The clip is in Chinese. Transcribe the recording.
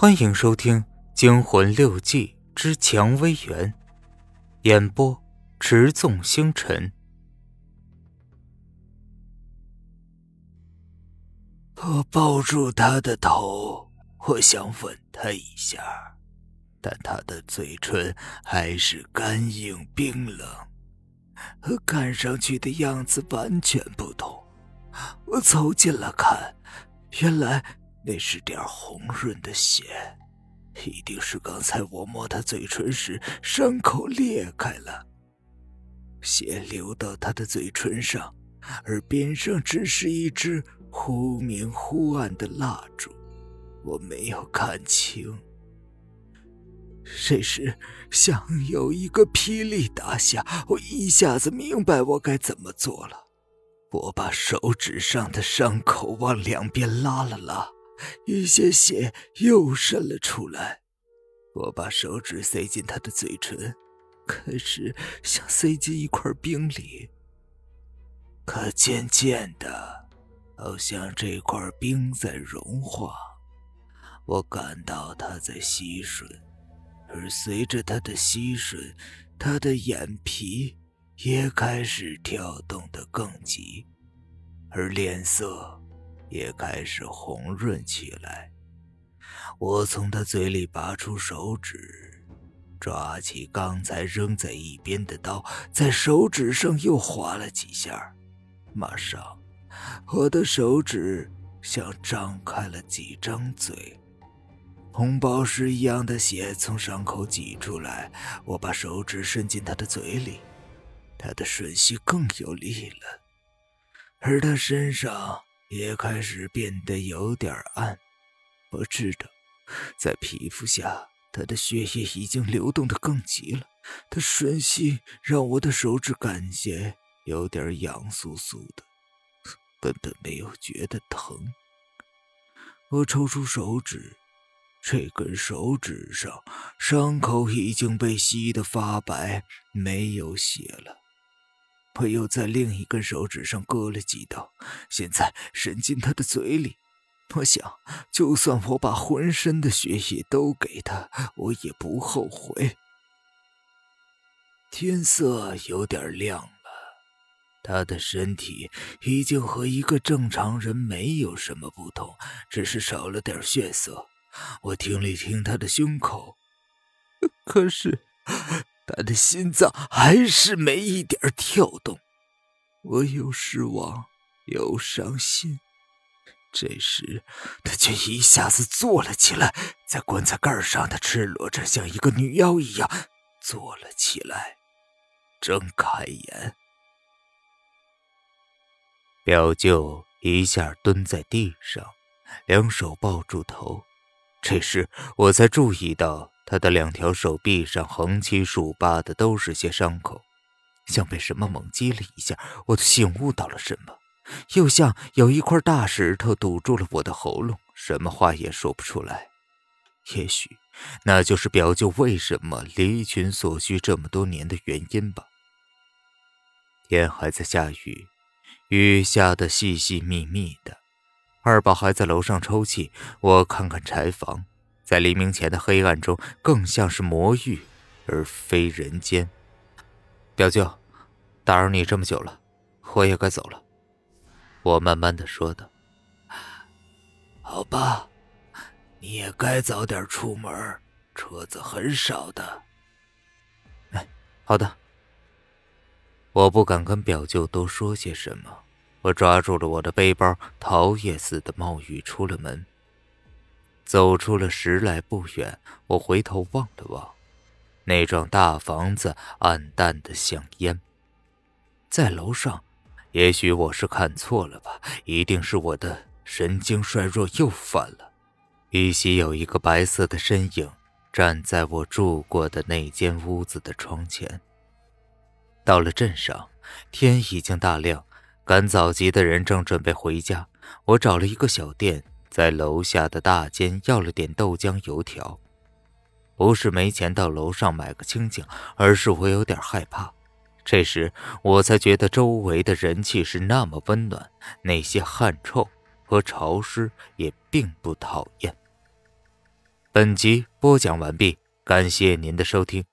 欢迎收听《惊魂六记之蔷薇园》，演播：持纵星辰。我抱住他的头，我想吻他一下，但他的嘴唇还是干硬冰冷，和看上去的样子完全不同。我凑近了看，原来……那是点红润的血，一定是刚才我摸他嘴唇时伤口裂开了，血流到他的嘴唇上，而边上只是一支忽明忽暗的蜡烛，我没有看清。这时，像有一个霹雳打下，我一下子明白我该怎么做了。我把手指上的伤口往两边拉了拉。一些血又渗了出来，我把手指塞进他的嘴唇，开始想塞进一块冰里。可渐渐的，好像这块冰在融化，我感到它在吸吮，而随着它的吸吮，他的眼皮也开始跳动的更急，而脸色。也开始红润起来。我从他嘴里拔出手指，抓起刚才扔在一边的刀，在手指上又划了几下。马上，我的手指像张开了几张嘴，红宝石一样的血从伤口挤出来。我把手指伸进他的嘴里，他的吮吸更有力了，而他身上。也开始变得有点暗，我知道，在皮肤下，他的血液已经流动的更急了。他吮吸让我的手指感觉有点痒酥酥的，根本没有觉得疼。我抽出手指，这根手指上伤口已经被吸得发白，没有血了。我又在另一根手指上割了几刀，现在伸进他的嘴里。我想，就算我把浑身的血液都给他，我也不后悔。天色有点亮了，他的身体已经和一个正常人没有什么不同，只是少了点血色。我听了听他的胸口，可是……他的心脏还是没一点跳动，我又失望又伤心。这时，他却一下子坐了起来，在棺材盖上，他赤裸着，像一个女妖一样坐了起来，睁开眼。表舅一下蹲在地上，两手抱住头。这时，我才注意到。他的两条手臂上横七竖八的都是些伤口，像被什么猛击了一下。我醒悟到了什么，又像有一块大石头堵住了我的喉咙，什么话也说不出来。也许那就是表舅为什么离群所居这么多年的原因吧。天还在下雨，雨下得细细密密的。二宝还在楼上抽泣，我看看柴房。在黎明前的黑暗中，更像是魔域，而非人间。表舅，打扰你这么久了，我也该走了。我慢慢的说道：“好吧，你也该早点出门，车子很少的。”哎，好的。我不敢跟表舅多说些什么，我抓住了我的背包，逃也似的冒雨出了门。走出了十来步远，我回头望了望，那幢大房子暗淡的像烟。在楼上，也许我是看错了吧，一定是我的神经衰弱又犯了。依稀有一个白色的身影站在我住过的那间屋子的窗前。到了镇上，天已经大亮，赶早集的人正准备回家。我找了一个小店。在楼下的大间要了点豆浆油条，不是没钱到楼上买个清净，而是我有点害怕。这时我才觉得周围的人气是那么温暖，那些汗臭和潮湿也并不讨厌。本集播讲完毕，感谢您的收听。